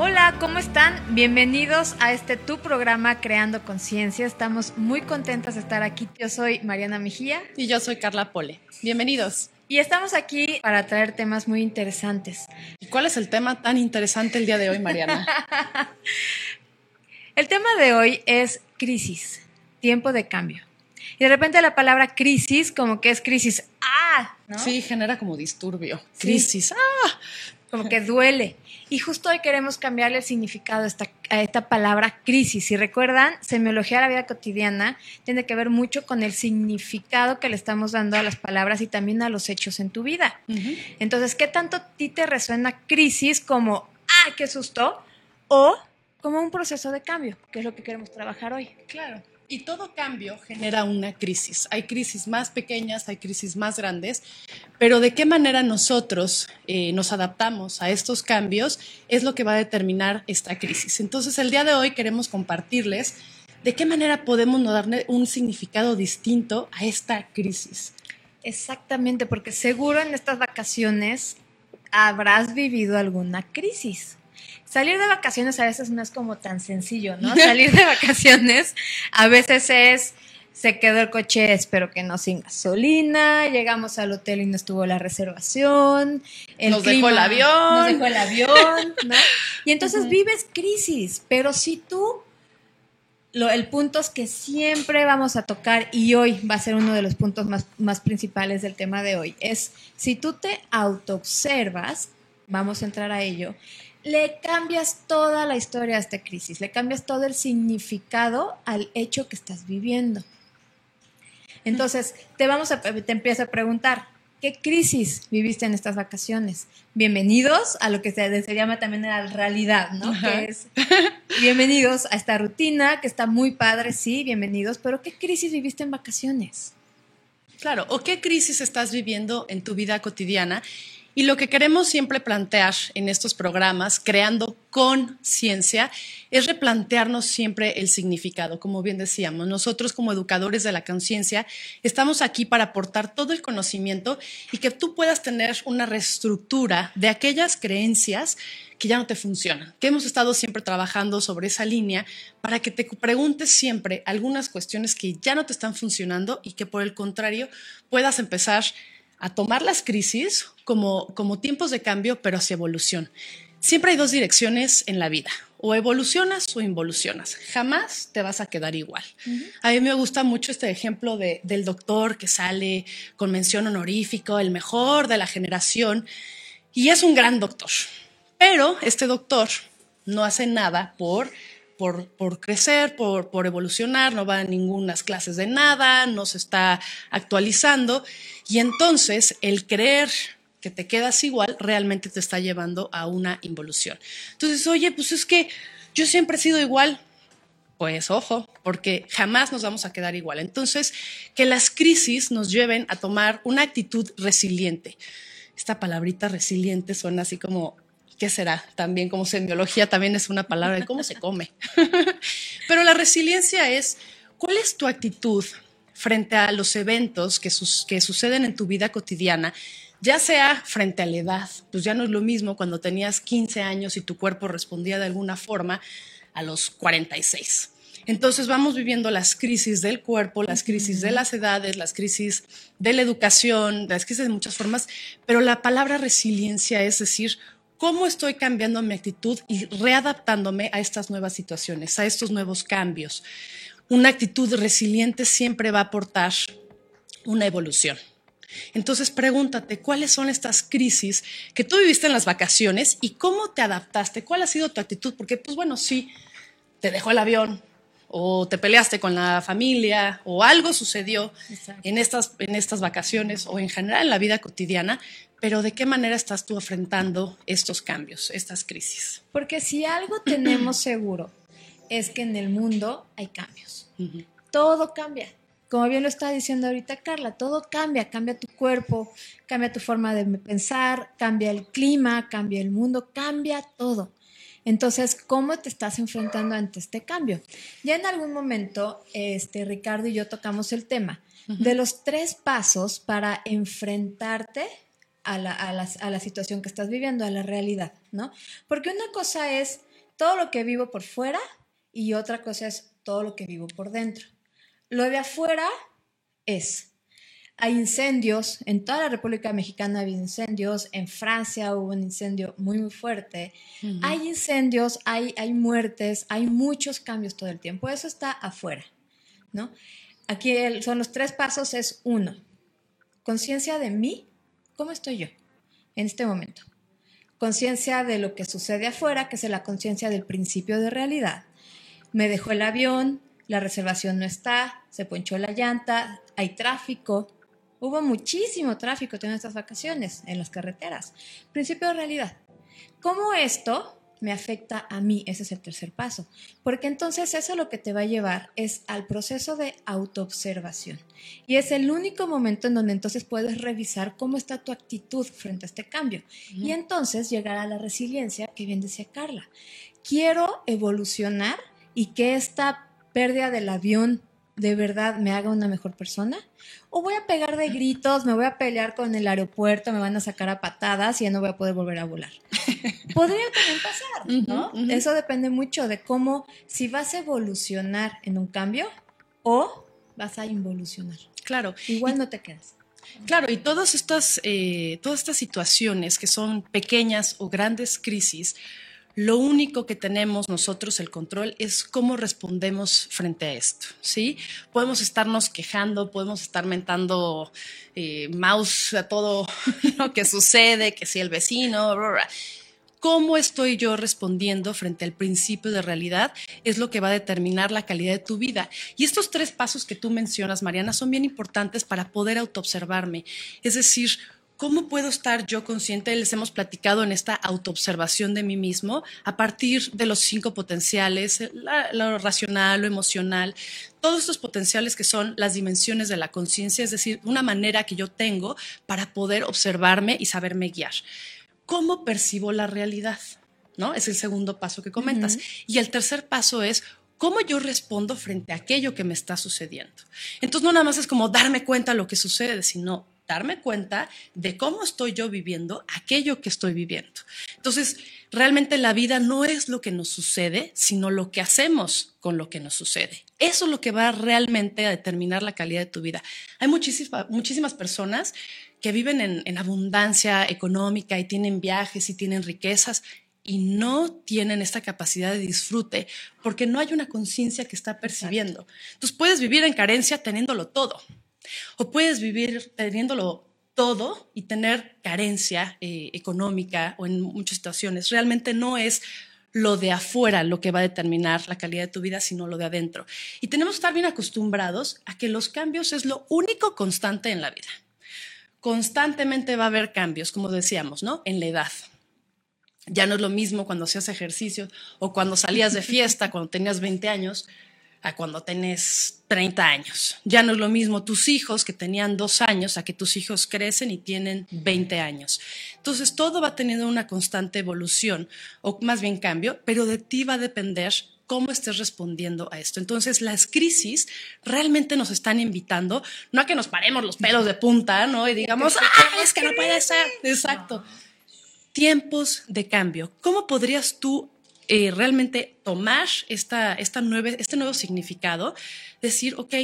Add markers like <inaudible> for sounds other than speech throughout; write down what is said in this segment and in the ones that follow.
Hola, ¿cómo están? Bienvenidos a este tu programa Creando Conciencia. Estamos muy contentas de estar aquí. Yo soy Mariana Mejía. Y yo soy Carla Pole. Bienvenidos. Y estamos aquí para traer temas muy interesantes. ¿Y cuál es el tema tan interesante el día de hoy, Mariana? <laughs> el tema de hoy es crisis, tiempo de cambio. Y de repente la palabra crisis, como que es crisis, ¡ah! Sí, genera como disturbio. Crisis, ¡ah! Como que duele. Y justo hoy queremos cambiarle el significado a esta, a esta palabra crisis. Si recuerdan, semiología de la vida cotidiana tiene que ver mucho con el significado que le estamos dando a las palabras y también a los hechos en tu vida. Entonces, ¿qué tanto a ti te resuena crisis como, ah, qué susto? O como un proceso de cambio, que es lo que queremos trabajar hoy. Claro. Y todo cambio genera una crisis. Hay crisis más pequeñas, hay crisis más grandes, pero de qué manera nosotros eh, nos adaptamos a estos cambios es lo que va a determinar esta crisis. Entonces, el día de hoy queremos compartirles de qué manera podemos darle un significado distinto a esta crisis. Exactamente, porque seguro en estas vacaciones habrás vivido alguna crisis salir de vacaciones a veces no es como tan sencillo, ¿no? Salir de vacaciones a veces es, se quedó el coche, espero que no sin gasolina, llegamos al hotel y no estuvo la reservación, nos dejó el avión. Nos dejó el avión, ¿no? Y entonces vives crisis, pero si tú lo, el punto es que siempre vamos a tocar, y hoy va a ser uno de los puntos más, más principales del tema de hoy, es si tú te autoobservas, vamos a entrar a ello, le cambias toda la historia a esta crisis, le cambias todo el significado al hecho que estás viviendo. Entonces, te vamos a te empiezo a preguntar, ¿qué crisis viviste en estas vacaciones? Bienvenidos a lo que se, se llama también la realidad, ¿no? Que es bienvenidos a esta rutina que está muy padre, sí, bienvenidos, pero ¿qué crisis viviste en vacaciones? Claro, o qué crisis estás viviendo en tu vida cotidiana y lo que queremos siempre plantear en estos programas, creando conciencia, es replantearnos siempre el significado. Como bien decíamos, nosotros como educadores de la conciencia estamos aquí para aportar todo el conocimiento y que tú puedas tener una reestructura de aquellas creencias que ya no te funcionan, que hemos estado siempre trabajando sobre esa línea para que te preguntes siempre algunas cuestiones que ya no te están funcionando y que por el contrario puedas empezar a tomar las crisis como, como tiempos de cambio, pero hacia evolución. Siempre hay dos direcciones en la vida, o evolucionas o involucionas. Jamás te vas a quedar igual. A mí me gusta mucho este ejemplo de, del doctor que sale con mención honorífico, el mejor de la generación, y es un gran doctor. Pero este doctor no hace nada por por, crecer, por, por, evolucionar, no va a ninguna clases de nada, no se está actualizando. Y entonces el creer que te quedas igual realmente te está llevando a una involución. Entonces, oye, pues es que yo siempre he sido igual. Pues ojo, porque jamás nos vamos a quedar igual. Entonces, que las crisis nos lleven a tomar una actitud resiliente. Esta palabrita resiliente suena así como ¿qué será? También como semiología también es una palabra de cómo se come. <laughs> Pero la resiliencia es, ¿cuál es tu actitud frente a los eventos que, que suceden en tu vida cotidiana? Ya sea frente a la edad, pues ya no es lo mismo cuando tenías 15 años y tu cuerpo respondía de alguna forma a los 46. Entonces vamos viviendo las crisis del cuerpo, las crisis de las edades, las crisis de la educación, las crisis de muchas formas, pero la palabra resiliencia es decir, cómo estoy cambiando mi actitud y readaptándome a estas nuevas situaciones, a estos nuevos cambios. Una actitud resiliente siempre va a aportar una evolución. Entonces pregúntate cuáles son estas crisis que tú viviste en las vacaciones y cómo te adaptaste, cuál ha sido tu actitud, porque pues bueno, sí, te dejó el avión o te peleaste con la familia o algo sucedió en estas, en estas vacaciones o en general en la vida cotidiana, pero ¿de qué manera estás tú enfrentando estos cambios, estas crisis? Porque si algo <clears throat> tenemos seguro es que en el mundo hay cambios. Todo cambia. Como bien lo está diciendo ahorita Carla, todo cambia, cambia tu cuerpo, cambia tu forma de pensar, cambia el clima, cambia el mundo, cambia todo. Entonces, ¿cómo te estás enfrentando ante este cambio? Ya en algún momento, este, Ricardo y yo tocamos el tema de los tres pasos para enfrentarte a la, a la situación que estás viviendo, a la realidad, ¿no? Porque una cosa es todo lo que vivo por fuera y otra cosa es todo lo que vivo por dentro. Lo de afuera es, hay incendios, en toda la República Mexicana hay incendios, en Francia hubo un incendio muy, muy fuerte, hay incendios, hay, hay muertes, hay muchos cambios todo el tiempo, eso está afuera, ¿no? Aquí son los tres pasos, es uno, conciencia de mí, ¿cómo estoy yo en este momento? Conciencia de lo que sucede afuera, que es la conciencia del principio de realidad. Me dejó el avión, la reservación no está, se ponchó la llanta, hay tráfico. Hubo muchísimo tráfico en estas vacaciones en las carreteras. Principio de realidad. ¿Cómo esto me afecta a mí? Ese es el tercer paso. Porque entonces eso lo que te va a llevar es al proceso de autoobservación. Y es el único momento en donde entonces puedes revisar cómo está tu actitud frente a este cambio. Y entonces llegar a la resiliencia que bien decía Carla. Quiero evolucionar y que esta pérdida del avión de verdad me haga una mejor persona? ¿O voy a pegar de gritos, me voy a pelear con el aeropuerto, me van a sacar a patadas y ya no voy a poder volver a volar? <laughs> Podría también pasar, ¿no? Eso depende mucho de cómo, si vas a evolucionar en un cambio o vas a involucionar. Claro. Igual no te quedas. Claro, y todas estas, eh, todas estas situaciones que son pequeñas o grandes crisis, lo único que tenemos nosotros el control es cómo respondemos frente a esto, ¿sí? Podemos estarnos quejando, podemos estar mentando eh, mouse a todo <laughs> lo que sucede, que si el vecino, cómo estoy yo respondiendo frente al principio de realidad es lo que va a determinar la calidad de tu vida. Y estos tres pasos que tú mencionas, Mariana, son bien importantes para poder autoobservarme. Es decir, ¿Cómo puedo estar yo consciente? Les hemos platicado en esta autoobservación de mí mismo a partir de los cinco potenciales, lo racional, lo emocional, todos estos potenciales que son las dimensiones de la conciencia, es decir, una manera que yo tengo para poder observarme y saberme guiar. ¿Cómo percibo la realidad? ¿No? Es el segundo paso que comentas. Y el tercer paso es cómo yo respondo frente a aquello que me está sucediendo. Entonces, no nada más es como darme cuenta de lo que sucede, sino darme cuenta de cómo estoy yo viviendo aquello que estoy viviendo. Entonces, realmente la vida no es lo que nos sucede, sino lo que hacemos con lo que nos sucede. Eso es lo que va realmente a determinar la calidad de tu vida. Hay muchísimas personas que viven en, en abundancia económica y tienen viajes y tienen riquezas y no tienen esta capacidad de disfrute porque no hay una conciencia que está percibiendo. Entonces puedes vivir en carencia teniéndolo todo. O puedes vivir teniéndolo todo y tener carencia eh, económica o en muchas situaciones. Realmente no es lo de afuera lo que va a determinar la calidad de tu vida, sino lo de adentro. Y tenemos que estar bien acostumbrados a que los cambios es lo único constante en la vida. Constantemente va a haber cambios, como decíamos, ¿no? En la edad. Ya no es lo mismo cuando hacías ejercicio o cuando salías de fiesta, cuando tenías 20 años, a cuando tenés 30 años. Ya no es lo mismo tus hijos que tenían dos años a que tus hijos crecen y tienen 20 años. Entonces todo va teniendo una constante evolución o más bien cambio, pero de ti va a depender cómo estés respondiendo a esto. Entonces, las crisis realmente nos están invitando, no a que nos paremos los pelos de punta, ¿no? Y digamos, <laughs> ah, es que no puede ser. Exacto. Tiempos de cambio. ¿Cómo podrías tú eh, realmente tomar esta, esta nueve, este nuevo significado, decir, ok,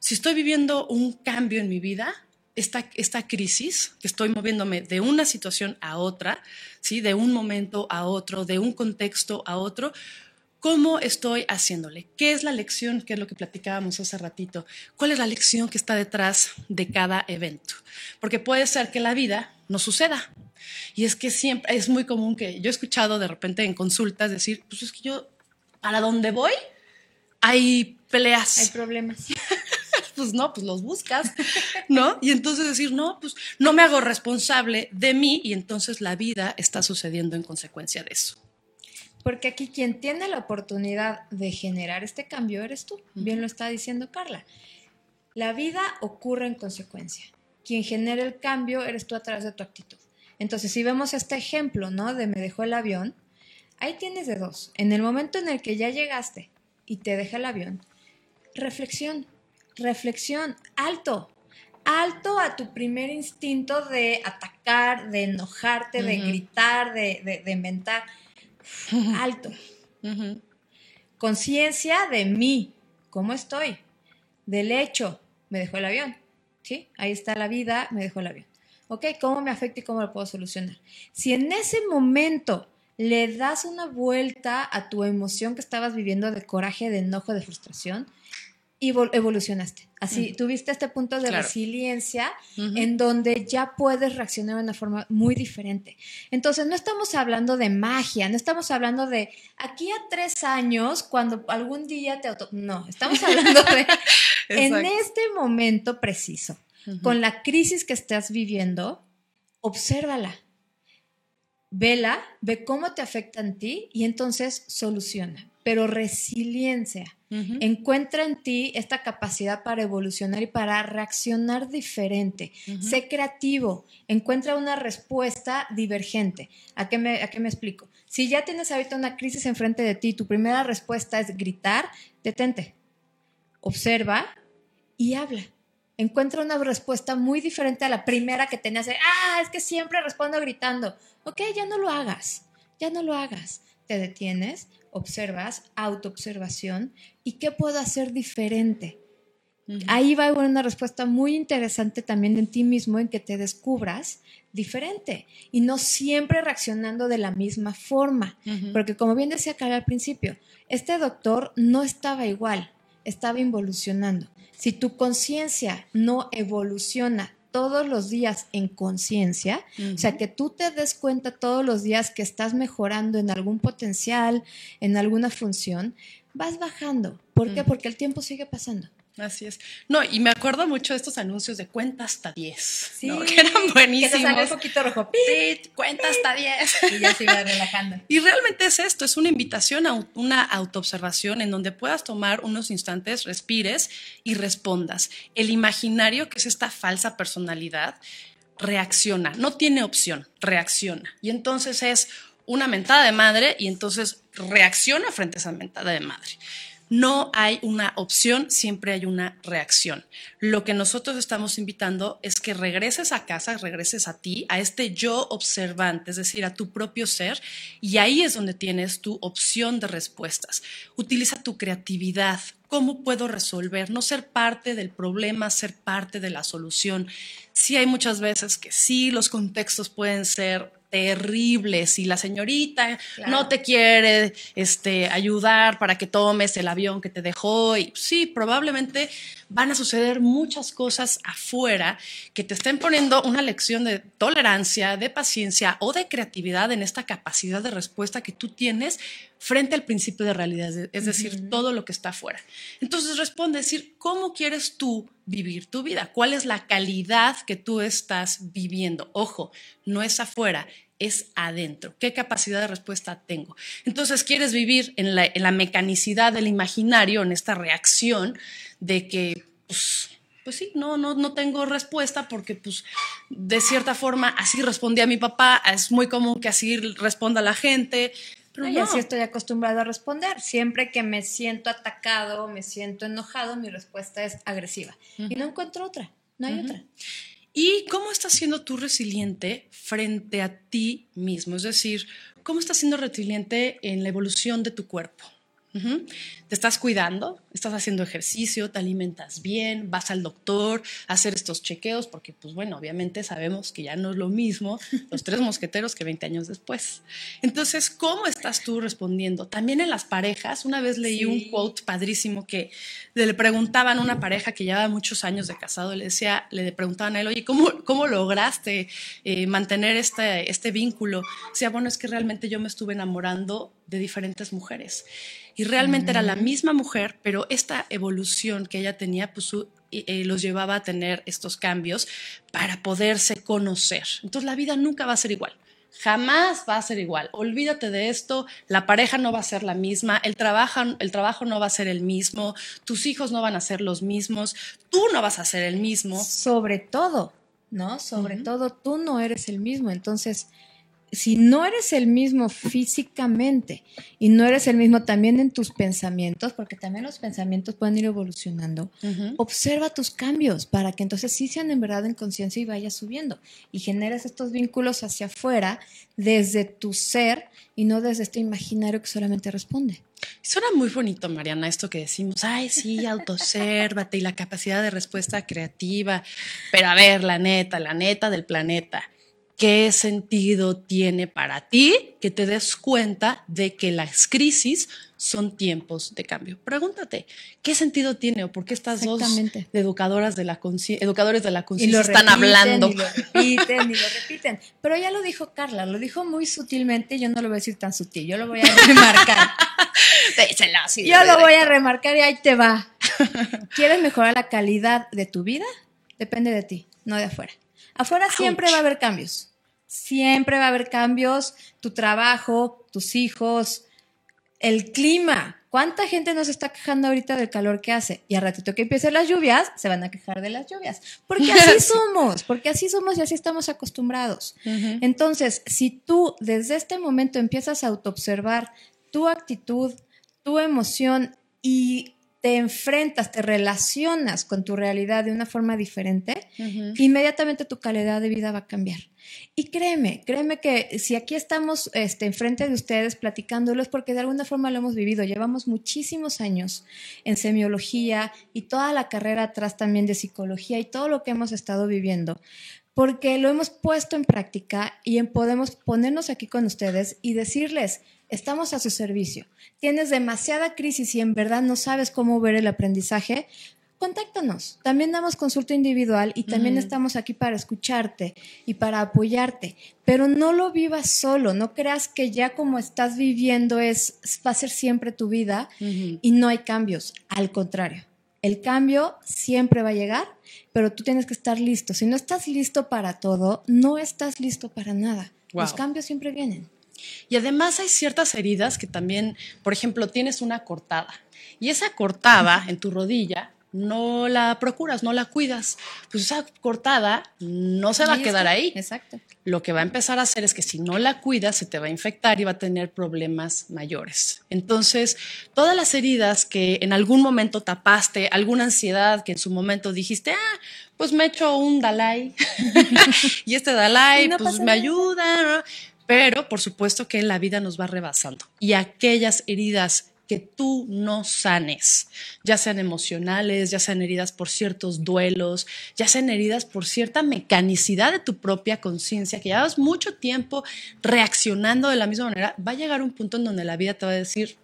si estoy viviendo un cambio en mi vida, esta, esta crisis, que estoy moviéndome de una situación a otra, ¿sí? de un momento a otro, de un contexto a otro, ¿Cómo estoy haciéndole? ¿Qué es la lección? ¿Qué es lo que platicábamos hace ratito? ¿Cuál es la lección que está detrás de cada evento? Porque puede ser que la vida no suceda, y es que siempre es muy común que yo he escuchado de repente en consultas decir, pues es que yo, para dónde voy, hay peleas. Hay problemas. <laughs> pues no, pues los buscas, ¿no? Y entonces decir, no, pues no me hago responsable de mí y entonces la vida está sucediendo en consecuencia de eso. Porque aquí quien tiene la oportunidad de generar este cambio eres tú. Bien lo está diciendo Carla. La vida ocurre en consecuencia. Quien genera el cambio eres tú a través de tu actitud. Entonces, si vemos este ejemplo, ¿no? De me dejó el avión, ahí tienes de dos. En el momento en el que ya llegaste y te deja el avión, reflexión, reflexión, alto, alto a tu primer instinto de atacar, de enojarte, de gritar, de, de, inventar. <laughs> Alto. Conciencia de mí, cómo estoy, del hecho, me dejó el avión. ¿Sí? Ahí está la vida, me dejó el avión. ¿Ok? ¿Cómo me afecta y cómo lo puedo solucionar? Si en ese momento le das una vuelta a tu emoción que estabas viviendo de coraje, de enojo, de frustración, y evolucionaste. Así, tuviste este punto de resiliencia en donde ya puedes reaccionar de una forma muy diferente. Entonces, no estamos hablando de magia, no estamos hablando de aquí a tres años, cuando algún día te auto... No, estamos hablando de <laughs> en este momento preciso, con la crisis que estás viviendo, obsérvala. Vela, ve cómo te afecta en ti y entonces soluciona. Pero resiliencia Encuentra en ti esta capacidad para evolucionar y para reaccionar diferente. Sé creativo. Encuentra una respuesta divergente. ¿A qué, me, ¿A qué me explico? Si ya tienes ahorita una crisis enfrente de ti, tu primera respuesta es gritar, detente. Observa y habla. Encuentra una respuesta muy diferente a la primera que tenías ah, es que siempre respondo gritando. Ok, ya no lo hagas, ya no lo hagas. Te detienes, observas, autoobservación, ¿y qué puedo hacer diferente? Ahí va a haber una respuesta muy interesante también en ti mismo, en que te descubras diferente y no siempre reaccionando de la misma forma. Porque como bien decía Carla al principio, este doctor no estaba igual, estaba involucionando. Si tu conciencia no evoluciona todos los días en conciencia, o sea, que tú te des cuenta todos los días que estás mejorando en algún potencial, en alguna función, vas bajando. ¿Por qué? Porque el tiempo sigue pasando. Así es. No, y me acuerdo mucho de estos anuncios de cuenta hasta 10, sí, <laughs> que eran buenísimos. Que te un poquito rojo. Sí, cuenta hasta 10. <laughs> Y ya se iba relajando. Y realmente es esto, es una invitación a una autoobservación en donde puedas tomar unos instantes, respires y respondas. El imaginario, que es esta falsa personalidad, reacciona, no tiene opción, reacciona. Y entonces es una mentada de madre y entonces reacciona frente a esa mentada de madre no hay una opción, siempre hay una reacción. Lo que nosotros estamos invitando es que regreses a casa, regreses a ti, a este yo observante, es decir, a tu propio ser, y ahí es donde tienes tu opción de respuestas. Utiliza tu creatividad. ¿Cómo puedo resolver? No ser parte del problema, ser parte de la solución. Sí hay muchas veces que sí, los contextos pueden ser terrible si la señorita no te quiere este, ayudar para que tomes el avión que te dejó. Y sí, probablemente van a suceder muchas cosas afuera que te estén poniendo una lección de tolerancia, de paciencia o de creatividad en esta capacidad de respuesta que tú tienes frente al principio de realidad, es decir, todo lo que está afuera. Entonces responde, decir, ¿cómo quieres tú vivir tu vida? ¿Cuál es la calidad que tú estás viviendo? Ojo, no es afuera, es adentro. ¿Qué capacidad de respuesta tengo? Entonces, ¿quieres vivir en la, mecanicidad del imaginario, en esta reacción de que, pues, pues sí, no, no, no tengo respuesta porque, pues, de cierta forma, así respondí a mi papá, es muy común que así responda la gente. Pero y así estoy acostumbrado a responder. Siempre que me siento atacado, me siento enojado, mi respuesta es agresiva. Y no encuentro otra, no hay otra. ¿Y cómo estás siendo tú resiliente frente a ti mismo? Es decir, ¿cómo estás siendo resiliente en la evolución de tu cuerpo? Te estás cuidando, estás haciendo ejercicio, te alimentas bien, vas al doctor a hacer estos chequeos, porque pues bueno, obviamente sabemos que ya no es lo mismo los tres mosqueteros que 20 años después. Entonces, ¿cómo estás tú respondiendo? También en las parejas, una vez leí un quote padrísimo que le preguntaban a una pareja que llevaba muchos años de casado, le decía, le preguntaban a él, oye, ¿cómo, cómo lograste eh, mantener este, este vínculo? Decía, bueno, es que realmente yo me estuve enamorando de diferentes mujeres y realmente era la misma mujer, pero esta evolución que ella tenía, pues eh, los llevaba a tener estos cambios para poderse conocer. Entonces la vida nunca va a ser igual. Jamás va a ser igual. Olvídate de esto, la pareja no va a ser la misma, el trabajo, el trabajo no va a ser el mismo, tus hijos no van a ser los mismos, tú no vas a ser el mismo. Sobre todo, ¿no? Sobre todo, tú no eres el mismo. Entonces, si no eres el mismo físicamente y no eres el mismo también en tus pensamientos, porque también los pensamientos pueden ir evolucionando, observa tus cambios para que entonces sí sean en verdad en conciencia y vayas subiendo y generes estos vínculos hacia afuera desde tu ser y no desde este imaginario que solamente responde. Suena muy bonito, Mariana, esto que decimos, ay, sí, autosérvate y la capacidad de respuesta creativa, pero a ver, la neta, la neta del planeta ¿Qué sentido tiene para ti que te des cuenta de que las crisis son tiempos de cambio? Pregúntate, ¿qué sentido tiene o por qué estas dos educadoras de la educadores de la conciencia están hablando? Y lo repiten, y lo repiten. Pero ya lo dijo Carla, lo dijo muy sutilmente, yo no lo voy a decir tan sutil, yo lo voy a remarcar. <laughs> yo lo voy a remarcar y ahí te va. ¿Quieres mejorar la calidad de tu vida? Depende de ti, no de afuera. Afuera siempre va a haber cambios. Siempre va a haber cambios. Tu trabajo, tus hijos, el clima. ¿Cuánta gente nos está quejando ahorita del calor que hace? Y a ratito que empiecen las lluvias, se van a quejar de las lluvias. Porque así <laughs> somos, porque así somos y así estamos acostumbrados. Entonces, si tú desde este momento empiezas a autoobservar tu actitud, tu emoción y te enfrentas, te relacionas con tu realidad de una forma diferente, inmediatamente tu calidad de vida va a cambiar. Y créeme, créeme que si aquí estamos este, enfrente de ustedes platicándolo es porque de alguna forma lo hemos vivido. Llevamos muchísimos años en semiología y toda la carrera atrás también de psicología y todo lo que hemos estado viviendo porque lo hemos puesto en práctica y podemos ponernos aquí con ustedes y decirles, Estamos a su servicio. Tienes demasiada crisis y en verdad no sabes cómo ver el aprendizaje. Contáctanos. También damos consulta individual y también estamos aquí para escucharte y para apoyarte. Pero no lo vivas solo. No creas que ya como estás viviendo es va a ser siempre tu vida y no hay cambios. Al contrario, el cambio siempre va a llegar, pero tú tienes que estar listo. Si no estás listo para todo, no estás listo para nada. Los cambios siempre vienen. Y además hay ciertas heridas que también, por ejemplo, tienes una cortada y esa cortada en tu rodilla no la procuras, no la cuidas, pues esa cortada no se va a quedar ahí. Exacto. Lo que va a empezar a hacer es que si no la cuidas, se te va a infectar y va a tener problemas mayores. Entonces, todas las heridas que en algún momento tapaste, alguna ansiedad que en su momento dijiste, ah, pues me echo un Dalai <laughs> y este Dalai pues me ayuda, pero por supuesto que la vida nos va rebasando. Y aquellas heridas que tú no sanes, ya sean emocionales, ya sean heridas por ciertos duelos, ya sean heridas por cierta mecanicidad de tu propia conciencia, que llevas mucho tiempo reaccionando de la misma manera, va a llegar un punto en donde la vida te va a decir,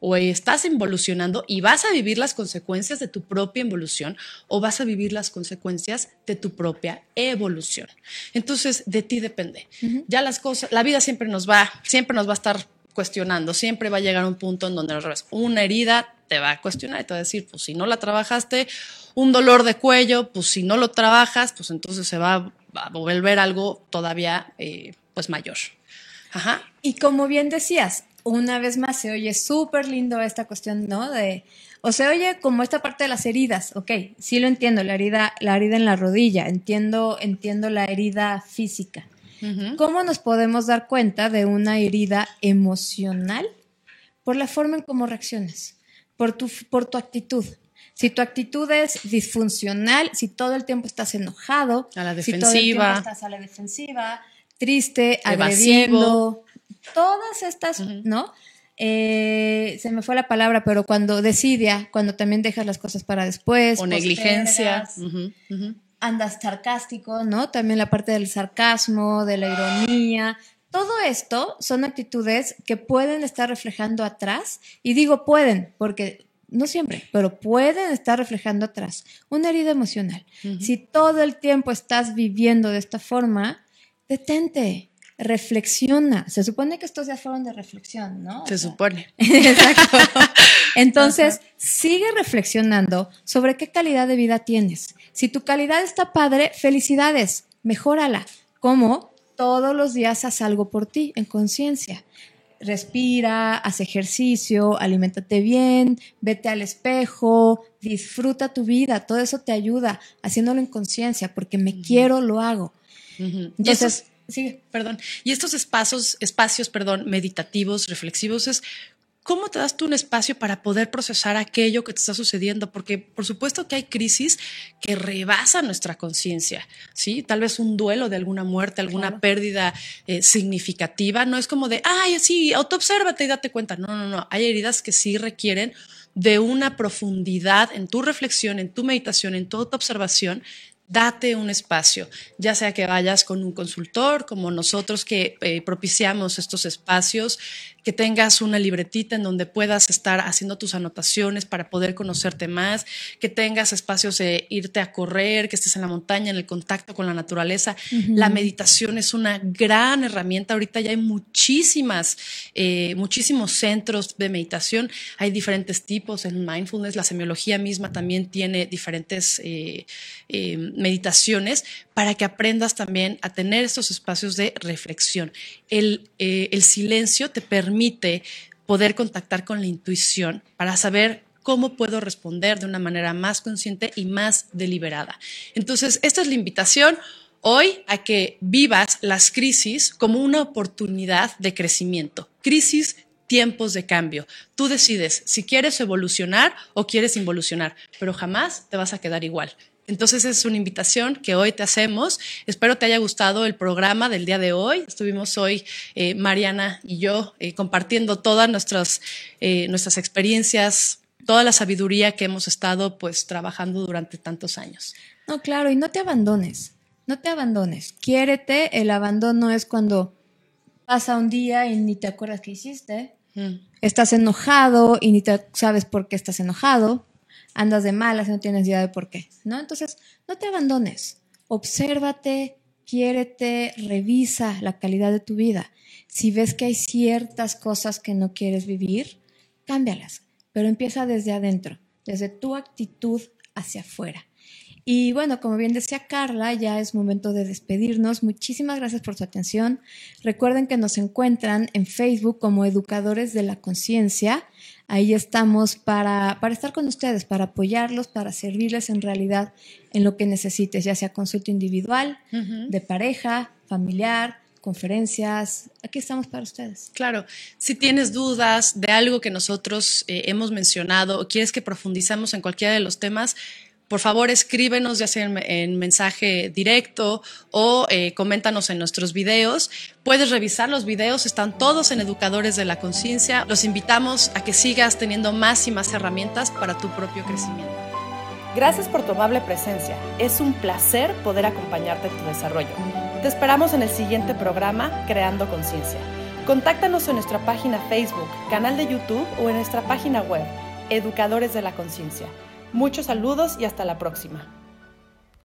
o estás involucionando y vas a vivir las consecuencias de tu propia involución o vas a vivir las consecuencias de tu propia evolución. Entonces, de ti depende. Ya las cosas, la vida siempre nos va, siempre nos va a estar cuestionando, siempre va a llegar un punto en donde al revés, una herida te va a cuestionar y te va a decir, pues si no la trabajaste, un dolor de cuello, pues si no lo trabajas, pues entonces se va a volver algo todavía eh, pues mayor. Ajá. Y como bien decías, una vez más se oye súper lindo esta cuestión, ¿no? De, o se oye como esta parte de las heridas, ok, sí lo entiendo, la herida, la herida en la rodilla, entiendo, entiendo la herida física. ¿Cómo nos podemos dar cuenta de una herida emocional? Por la forma en cómo reaccionas, por tu, por tu actitud. Si tu actitud es disfuncional, si todo el tiempo estás enojado, a la defensiva, si todo el tiempo estás a la defensiva, triste, agrediendo, todas estas, ¿no? Eh, se me fue la palabra, pero cuando decidia, cuando también dejas las cosas para después. O negligencia. Andas sarcástico, ¿no? También la parte del sarcasmo, de la ironía. Todo esto son actitudes que pueden estar reflejando atrás. Y digo pueden, porque no siempre, pero pueden estar reflejando atrás una herida emocional. Si todo el tiempo estás viviendo de esta forma, detente reflexiona. Se supone que estos días fueron de reflexión, ¿no? Se supone. <laughs> Exacto. <laughs> Entonces, sigue reflexionando sobre qué calidad de vida tienes. Si tu calidad está padre, felicidades, mejórala. ¿Cómo? todos los días haz algo por ti en conciencia. Respira, haz ejercicio, aliméntate bien, vete al espejo, disfruta tu vida, todo eso te ayuda haciéndolo en conciencia, porque me quiero, lo hago. Entonces, sigue, perdón. Y estos espacios, espacios, perdón, meditativos, reflexivos, es ¿Cómo te das tú un espacio para poder procesar aquello que te está sucediendo? Porque por supuesto que hay crisis que rebasan nuestra conciencia, ¿sí? Tal vez un duelo de alguna muerte, alguna pérdida eh, significativa. No es como de, ay, sí, autoobsérvate y date cuenta. No, no, no. Hay heridas que sí requieren de una profundidad en tu reflexión, en tu meditación, en tu autoobservación date un espacio, ya sea que vayas con un consultor, como nosotros que eh, propiciamos estos espacios, que tengas una libretita en donde puedas estar haciendo tus anotaciones para poder conocerte más, que tengas espacios de irte a correr, que estés en la montaña, en el contacto con la naturaleza. La meditación es una gran herramienta. Ahorita ya hay muchísimas, eh, muchísimos centros de meditación. Hay diferentes tipos en mindfulness. La semiología misma también tiene diferentes eh, eh, meditaciones para que aprendas también a tener estos espacios de reflexión. El, el silencio te permite poder contactar con la intuición para saber cómo puedo responder de una manera más consciente y más deliberada. Entonces, esta es la invitación hoy a que vivas las crisis como una oportunidad de crecimiento. Crisis tiempos de cambio. Tú decides si quieres evolucionar o quieres involucionar, pero jamás te vas a quedar igual. Entonces es una invitación que hoy te hacemos. Espero te haya gustado el programa del día de hoy. Estuvimos hoy, eh, Mariana y yo, eh, compartiendo todas nuestras, eh, nuestras experiencias, toda la sabiduría que hemos estado pues trabajando durante tantos años. No, claro, y no te abandones, no te abandones. Quiérete, el abandono es cuando pasa un día y ni te acuerdas qué hiciste. Mm. Estás enojado y ni te sabes por qué estás enojado andas de malas y no tienes idea de por qué, ¿no? Entonces, no te abandones, obsérvate, quiérete, revisa la calidad de tu vida. Si ves que hay ciertas cosas que no quieres vivir, cámbialas, pero empieza desde adentro, desde tu actitud hacia afuera. Y bueno, como bien decía Carla, ya es momento de despedirnos. Muchísimas gracias por su atención. Recuerden que nos encuentran en Facebook como Educadores de la Conciencia. Ahí estamos para, para estar con ustedes, para apoyarlos, para servirles en realidad en lo que necesites, ya sea consulta individual, de pareja, familiar, conferencias. Aquí estamos para ustedes. Claro, si tienes dudas de algo que nosotros eh, hemos mencionado o quieres que profundizamos en cualquiera de los temas, por favor escríbenos ya sea en, mensaje directo o eh, coméntanos en nuestros videos. Puedes revisar los videos, están todos en Educadores de la Conciencia. Los invitamos a que sigas teniendo más y más herramientas para tu propio crecimiento. Gracias por tu amable presencia. Es un placer poder acompañarte en tu desarrollo. Te esperamos en el siguiente programa Creando Conciencia. Contáctanos en nuestra página Facebook, canal de YouTube o en nuestra página web, Educadores de la Conciencia. Muchos saludos y hasta la próxima.